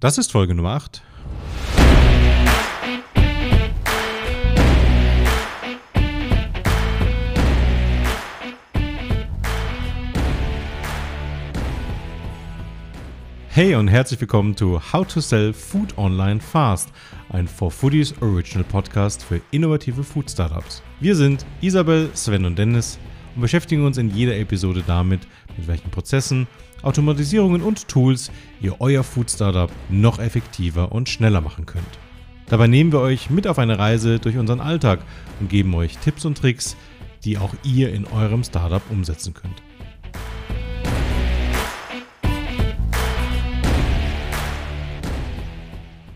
Das ist Folge Nummer 8. Hey und herzlich willkommen zu How to Sell Food Online Fast, ein For Foodies Original Podcast für innovative Food Startups. Wir sind Isabel, Sven und Dennis und beschäftigen uns in jeder Episode damit, mit welchen Prozessen Automatisierungen und Tools ihr euer Food Startup noch effektiver und schneller machen könnt. Dabei nehmen wir euch mit auf eine Reise durch unseren Alltag und geben euch Tipps und Tricks, die auch ihr in eurem Startup umsetzen könnt.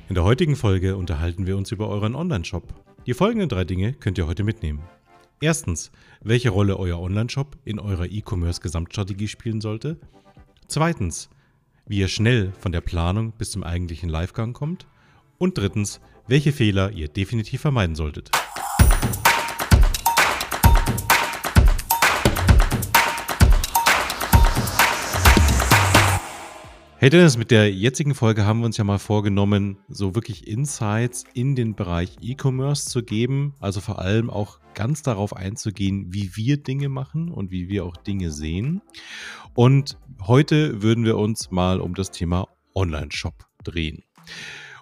In der heutigen Folge unterhalten wir uns über euren Online-Shop. Die folgenden drei Dinge könnt ihr heute mitnehmen. Erstens, welche Rolle euer Online-Shop in eurer E-Commerce-Gesamtstrategie spielen sollte. Zweitens, wie ihr schnell von der Planung bis zum eigentlichen Livegang kommt. Und drittens, welche Fehler ihr definitiv vermeiden solltet. Hey Dennis, mit der jetzigen Folge haben wir uns ja mal vorgenommen, so wirklich Insights in den Bereich E-Commerce zu geben. Also vor allem auch ganz darauf einzugehen, wie wir Dinge machen und wie wir auch Dinge sehen. Und heute würden wir uns mal um das Thema Online-Shop drehen.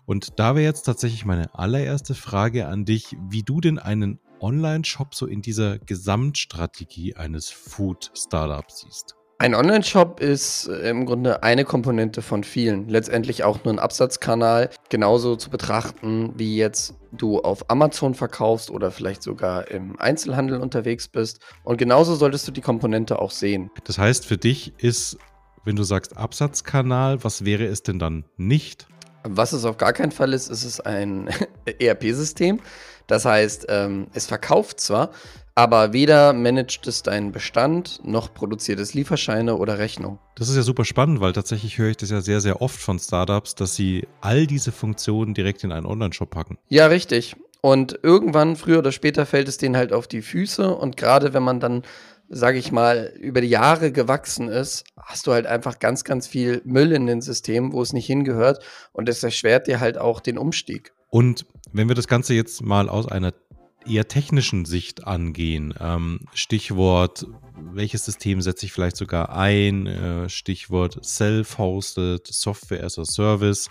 Und da wäre jetzt tatsächlich meine allererste Frage an dich, wie du denn einen Online-Shop so in dieser Gesamtstrategie eines Food-Startups siehst. Ein Online-Shop ist äh, im Grunde eine Komponente von vielen. Letztendlich auch nur ein Absatzkanal, genauso zu betrachten, wie jetzt du auf Amazon verkaufst oder vielleicht sogar im Einzelhandel unterwegs bist. Und genauso solltest du die Komponente auch sehen. Das heißt, für dich ist, wenn du sagst Absatzkanal, was wäre es denn dann nicht? Was es auf gar keinen Fall ist, ist es ein ERP-System. Das heißt, ähm, es verkauft zwar, aber weder managt es deinen Bestand, noch produziert es Lieferscheine oder Rechnung. Das ist ja super spannend, weil tatsächlich höre ich das ja sehr, sehr oft von Startups, dass sie all diese Funktionen direkt in einen Online-Shop packen. Ja, richtig. Und irgendwann, früher oder später, fällt es denen halt auf die Füße. Und gerade wenn man dann, sage ich mal, über die Jahre gewachsen ist, hast du halt einfach ganz, ganz viel Müll in den Systemen, wo es nicht hingehört. Und es erschwert dir halt auch den Umstieg. Und wenn wir das Ganze jetzt mal aus einer eher technischen Sicht angehen. Ähm, Stichwort, welches System setze ich vielleicht sogar ein? Äh, Stichwort Self-Hosted, Software as a Service.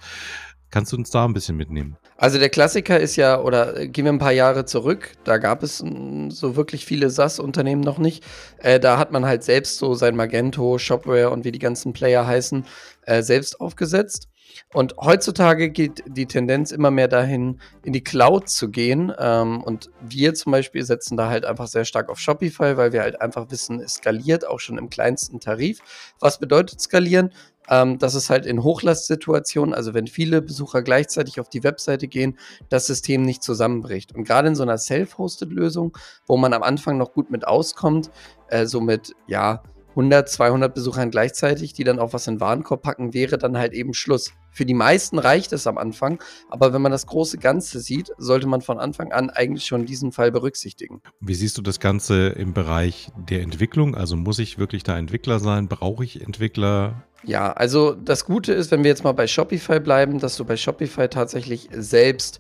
Kannst du uns da ein bisschen mitnehmen? Also der Klassiker ist ja, oder äh, gehen wir ein paar Jahre zurück, da gab es so wirklich viele SaaS-Unternehmen noch nicht. Äh, da hat man halt selbst so sein Magento, Shopware und wie die ganzen Player heißen, äh, selbst aufgesetzt. Und heutzutage geht die Tendenz immer mehr dahin, in die Cloud zu gehen. Ähm, und wir zum Beispiel setzen da halt einfach sehr stark auf Shopify, weil wir halt einfach wissen, es skaliert auch schon im kleinsten Tarif. Was bedeutet skalieren? Ähm, dass es halt in Hochlastsituationen, also wenn viele Besucher gleichzeitig auf die Webseite gehen, das System nicht zusammenbricht. Und gerade in so einer Self-Hosted-Lösung, wo man am Anfang noch gut mit auskommt, äh, so ja, 100, 200 Besuchern gleichzeitig, die dann auch was in den Warenkorb packen, wäre dann halt eben Schluss. Für die meisten reicht es am Anfang, aber wenn man das große Ganze sieht, sollte man von Anfang an eigentlich schon diesen Fall berücksichtigen. Wie siehst du das Ganze im Bereich der Entwicklung? Also muss ich wirklich da Entwickler sein? Brauche ich Entwickler? Ja, also das Gute ist, wenn wir jetzt mal bei Shopify bleiben, dass du bei Shopify tatsächlich selbst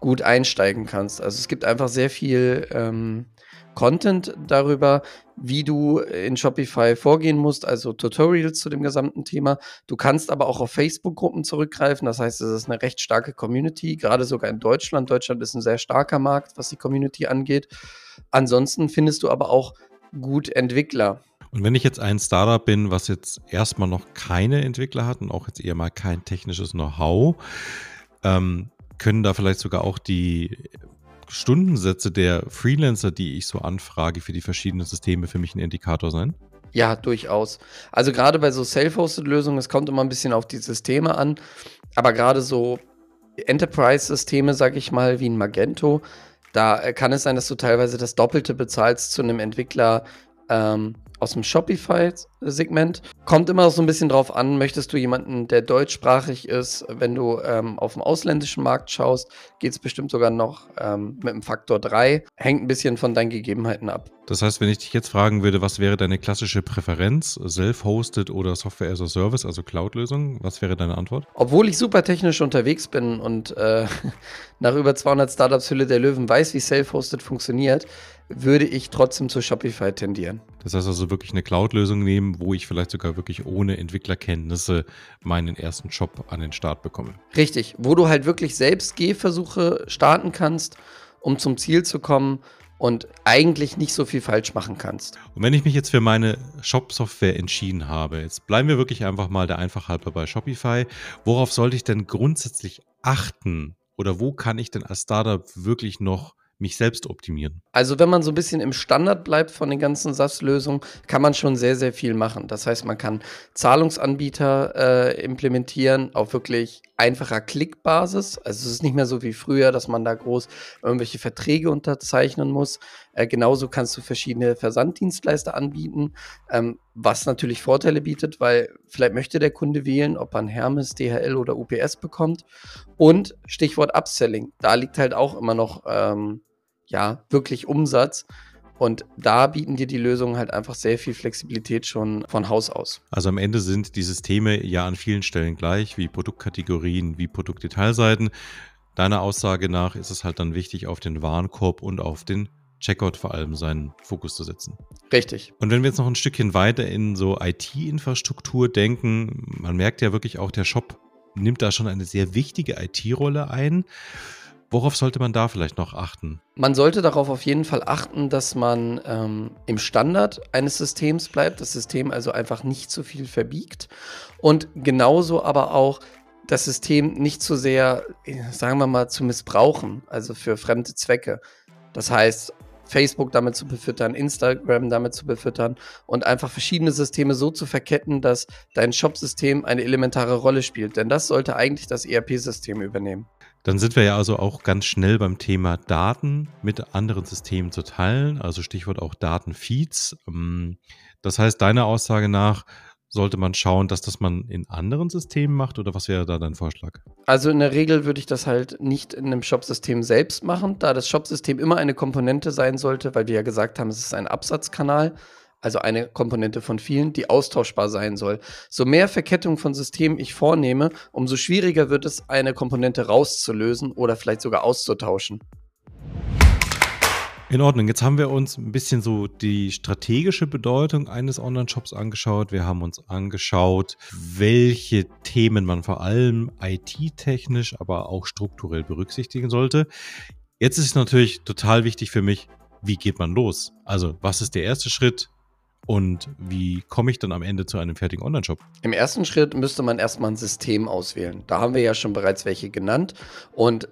gut einsteigen kannst. Also es gibt einfach sehr viel ähm, Content darüber, wie du in Shopify vorgehen musst, also Tutorials zu dem gesamten Thema. Du kannst aber auch auf Facebook-Gruppen zurückgreifen. Das heißt, es ist eine recht starke Community, gerade sogar in Deutschland. Deutschland ist ein sehr starker Markt, was die Community angeht. Ansonsten findest du aber auch gut Entwickler. Und wenn ich jetzt ein Startup bin, was jetzt erstmal noch keine Entwickler hat und auch jetzt eher mal kein technisches Know-how, ähm, können da vielleicht sogar auch die Stundensätze der Freelancer, die ich so anfrage für die verschiedenen Systeme, für mich ein Indikator sein? Ja, durchaus. Also gerade bei so Self-Hosted-Lösungen, es kommt immer ein bisschen auf die Systeme an, aber gerade so Enterprise-Systeme, sag ich mal, wie ein Magento, da kann es sein, dass du teilweise das Doppelte bezahlst zu einem Entwickler ähm, aus dem Shopify-Segment. Kommt immer so ein bisschen drauf an, möchtest du jemanden, der deutschsprachig ist, wenn du ähm, auf dem ausländischen Markt schaust, geht es bestimmt sogar noch ähm, mit einem Faktor 3. Hängt ein bisschen von deinen Gegebenheiten ab. Das heißt, wenn ich dich jetzt fragen würde, was wäre deine klassische Präferenz, self-hosted oder Software as a Service, also Cloud-Lösung, was wäre deine Antwort? Obwohl ich super technisch unterwegs bin und äh, nach über 200 Startups Hülle der Löwen weiß, wie self-hosted funktioniert, würde ich trotzdem zu Shopify tendieren. Das heißt also wirklich eine Cloud-Lösung nehmen, wo ich vielleicht sogar wirklich ohne Entwicklerkenntnisse meinen ersten Shop an den Start bekomme. Richtig, wo du halt wirklich selbst Gehversuche starten kannst, um zum Ziel zu kommen und eigentlich nicht so viel falsch machen kannst. Und wenn ich mich jetzt für meine Shop-Software entschieden habe, jetzt bleiben wir wirklich einfach mal der Einfachheit bei Shopify. Worauf sollte ich denn grundsätzlich achten? Oder wo kann ich denn als Startup wirklich noch mich selbst optimieren? Also wenn man so ein bisschen im Standard bleibt von den ganzen SaaS-Lösungen, kann man schon sehr, sehr viel machen. Das heißt, man kann Zahlungsanbieter äh, implementieren auf wirklich einfacher Klickbasis. Also es ist nicht mehr so wie früher, dass man da groß irgendwelche Verträge unterzeichnen muss. Äh, genauso kannst du verschiedene Versanddienstleister anbieten, ähm, was natürlich Vorteile bietet, weil vielleicht möchte der Kunde wählen, ob ein Hermes, DHL oder UPS bekommt. Und Stichwort Upselling, da liegt halt auch immer noch ähm, ja, wirklich Umsatz. Und da bieten dir die Lösungen halt einfach sehr viel Flexibilität schon von Haus aus. Also am Ende sind die Systeme ja an vielen Stellen gleich, wie Produktkategorien, wie Produktdetailseiten. Deiner Aussage nach ist es halt dann wichtig, auf den Warenkorb und auf den Checkout vor allem seinen Fokus zu setzen. Richtig. Und wenn wir jetzt noch ein Stückchen weiter in so IT-Infrastruktur denken, man merkt ja wirklich auch, der Shop nimmt da schon eine sehr wichtige IT-Rolle ein. Worauf sollte man da vielleicht noch achten? Man sollte darauf auf jeden Fall achten, dass man ähm, im Standard eines Systems bleibt, das System also einfach nicht zu viel verbiegt und genauso aber auch das System nicht zu sehr, sagen wir mal, zu missbrauchen, also für fremde Zwecke. Das heißt, Facebook damit zu befüttern, Instagram damit zu befüttern und einfach verschiedene Systeme so zu verketten, dass dein Shop-System eine elementare Rolle spielt. Denn das sollte eigentlich das ERP-System übernehmen. Dann sind wir ja also auch ganz schnell beim Thema Daten mit anderen Systemen zu teilen, also Stichwort auch Datenfeeds. Ähm, das heißt, deiner Aussage nach sollte man schauen, dass das man in anderen Systemen macht oder was wäre da dein Vorschlag? Also in der Regel würde ich das halt nicht in einem Shop-System selbst machen, da das Shop-System immer eine Komponente sein sollte, weil wir ja gesagt haben, es ist ein Absatzkanal also eine Komponente von vielen, die austauschbar sein soll. So mehr Verkettung von Systemen ich vornehme, umso schwieriger wird es, eine Komponente rauszulösen oder vielleicht sogar auszutauschen. In Ordnung, jetzt haben wir uns ein bisschen so die strategische Bedeutung eines Online-Shops angeschaut. Wir haben uns angeschaut, welche Themen man vor allem IT-technisch, aber auch strukturell berücksichtigen sollte. Jetzt ist es natürlich total wichtig für mich, wie geht man los? Also, was ist der erste Schritt? Und wie komme ich dann am Ende zu einem fertigen Online-Shop? Im ersten Schritt müsste man erstmal ein System auswählen. Da haben wir ja schon bereits welche genannt. Und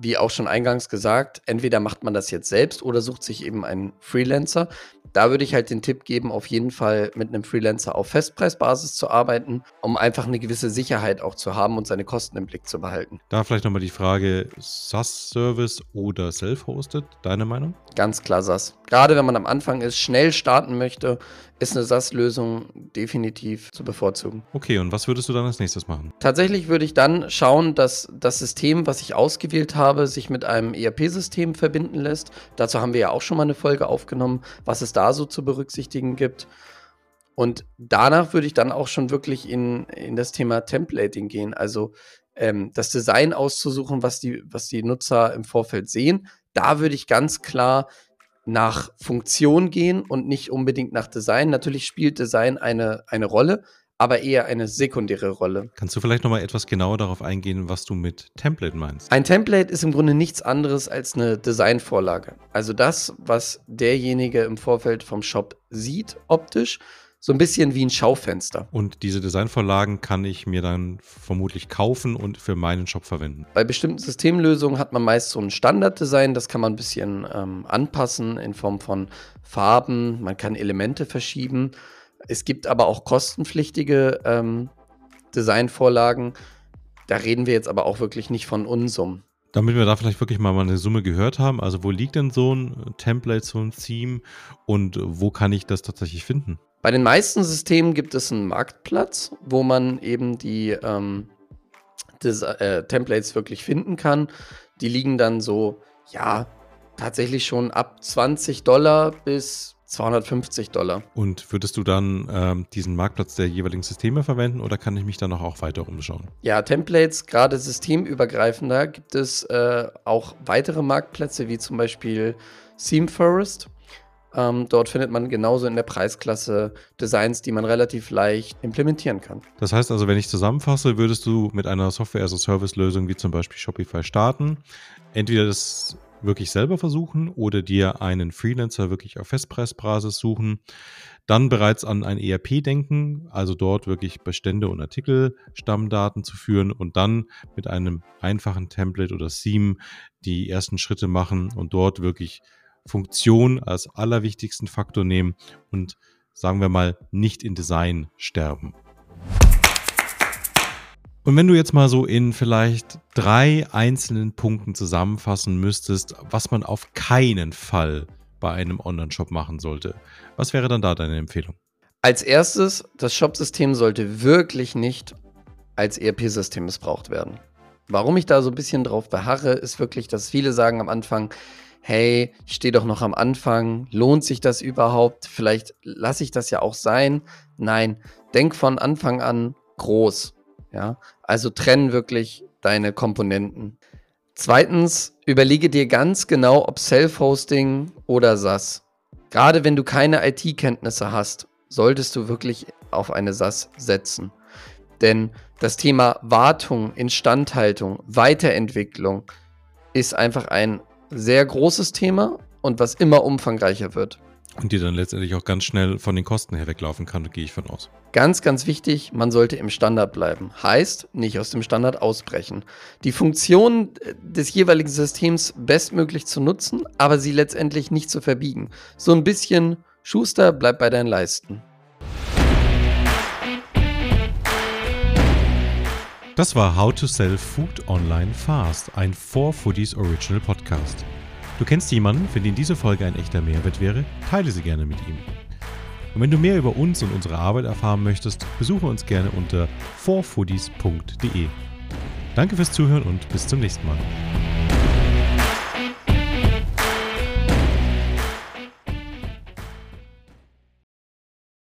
wie auch schon eingangs gesagt, entweder macht man das jetzt selbst oder sucht sich eben einen Freelancer. Da würde ich halt den Tipp geben, auf jeden Fall mit einem Freelancer auf Festpreisbasis zu arbeiten, um einfach eine gewisse Sicherheit auch zu haben und seine Kosten im Blick zu behalten. Da vielleicht nochmal die Frage, SaaS-Service oder Self-Hosted, deine Meinung? Ganz klar SaaS. Gerade wenn man am Anfang ist, schnell starten möchte, ist eine SaaS-Lösung definitiv zu bevorzugen. Okay, und was würdest du dann als nächstes machen? Tatsächlich würde ich dann schauen, dass das System, was ich ausgewählt habe, sich mit einem ERP-System verbinden lässt. Dazu haben wir ja auch schon mal eine Folge aufgenommen, was es da so zu berücksichtigen gibt. Und danach würde ich dann auch schon wirklich in, in das Thema Templating gehen, also ähm, das Design auszusuchen, was die, was die Nutzer im Vorfeld sehen. Da würde ich ganz klar nach Funktion gehen und nicht unbedingt nach Design. Natürlich spielt Design eine, eine Rolle, aber eher eine sekundäre Rolle. Kannst du vielleicht nochmal etwas genauer darauf eingehen, was du mit Template meinst? Ein Template ist im Grunde nichts anderes als eine Designvorlage. Also das, was derjenige im Vorfeld vom Shop sieht, optisch, so ein bisschen wie ein Schaufenster. Und diese Designvorlagen kann ich mir dann vermutlich kaufen und für meinen Shop verwenden. Bei bestimmten Systemlösungen hat man meist so ein Standarddesign, das kann man ein bisschen ähm, anpassen in Form von Farben, man kann Elemente verschieben. Es gibt aber auch kostenpflichtige ähm, Designvorlagen. Da reden wir jetzt aber auch wirklich nicht von Unsummen. Damit wir da vielleicht wirklich mal eine Summe gehört haben, also wo liegt denn so ein Template, so ein Theme und wo kann ich das tatsächlich finden? Bei den meisten Systemen gibt es einen Marktplatz, wo man eben die ähm, Des äh, Templates wirklich finden kann. Die liegen dann so, ja, tatsächlich schon ab 20 Dollar bis 250 Dollar. Und würdest du dann ähm, diesen Marktplatz der jeweiligen Systeme verwenden oder kann ich mich dann noch auch weiter umschauen? Ja, Templates, gerade systemübergreifender, gibt es äh, auch weitere Marktplätze, wie zum Beispiel Theme Forest. Ähm, dort findet man genauso in der Preisklasse Designs, die man relativ leicht implementieren kann. Das heißt also, wenn ich zusammenfasse, würdest du mit einer Software-as-a-Service-Lösung wie zum Beispiel Shopify starten. Entweder das wirklich selber versuchen oder dir einen Freelancer wirklich auf Festpreisbasis suchen. Dann bereits an ein ERP denken, also dort wirklich Bestände und Artikel, Stammdaten zu führen und dann mit einem einfachen Template oder Theme die ersten Schritte machen und dort wirklich Funktion als allerwichtigsten Faktor nehmen und sagen wir mal nicht in Design sterben. Und wenn du jetzt mal so in vielleicht drei einzelnen Punkten zusammenfassen müsstest, was man auf keinen Fall bei einem Online-Shop machen sollte, was wäre dann da deine Empfehlung? Als erstes, das Shop-System sollte wirklich nicht als ERP-System missbraucht werden. Warum ich da so ein bisschen drauf beharre, ist wirklich, dass viele sagen am Anfang, hey, ich stehe doch noch am Anfang, lohnt sich das überhaupt? Vielleicht lasse ich das ja auch sein. Nein, denk von Anfang an groß. Ja, also trenn wirklich deine Komponenten. Zweitens, überlege dir ganz genau, ob Self-Hosting oder SaaS. Gerade wenn du keine IT-Kenntnisse hast, solltest du wirklich auf eine SaaS setzen. Denn das Thema Wartung, Instandhaltung, Weiterentwicklung ist einfach ein sehr großes Thema und was immer umfangreicher wird. Und die dann letztendlich auch ganz schnell von den Kosten her weglaufen kann, gehe ich von aus. Ganz, ganz wichtig, man sollte im Standard bleiben. Heißt, nicht aus dem Standard ausbrechen. Die Funktion des jeweiligen Systems bestmöglich zu nutzen, aber sie letztendlich nicht zu verbiegen. So ein bisschen Schuster, bleib bei deinen Leisten. Das war How to Sell Food Online Fast, ein 4Foodies Original Podcast. Du kennst jemanden, für den diese Folge ein echter Mehrwert wäre? Teile sie gerne mit ihm. Und wenn du mehr über uns und unsere Arbeit erfahren möchtest, besuche uns gerne unter 4foodies.de. Danke fürs Zuhören und bis zum nächsten Mal.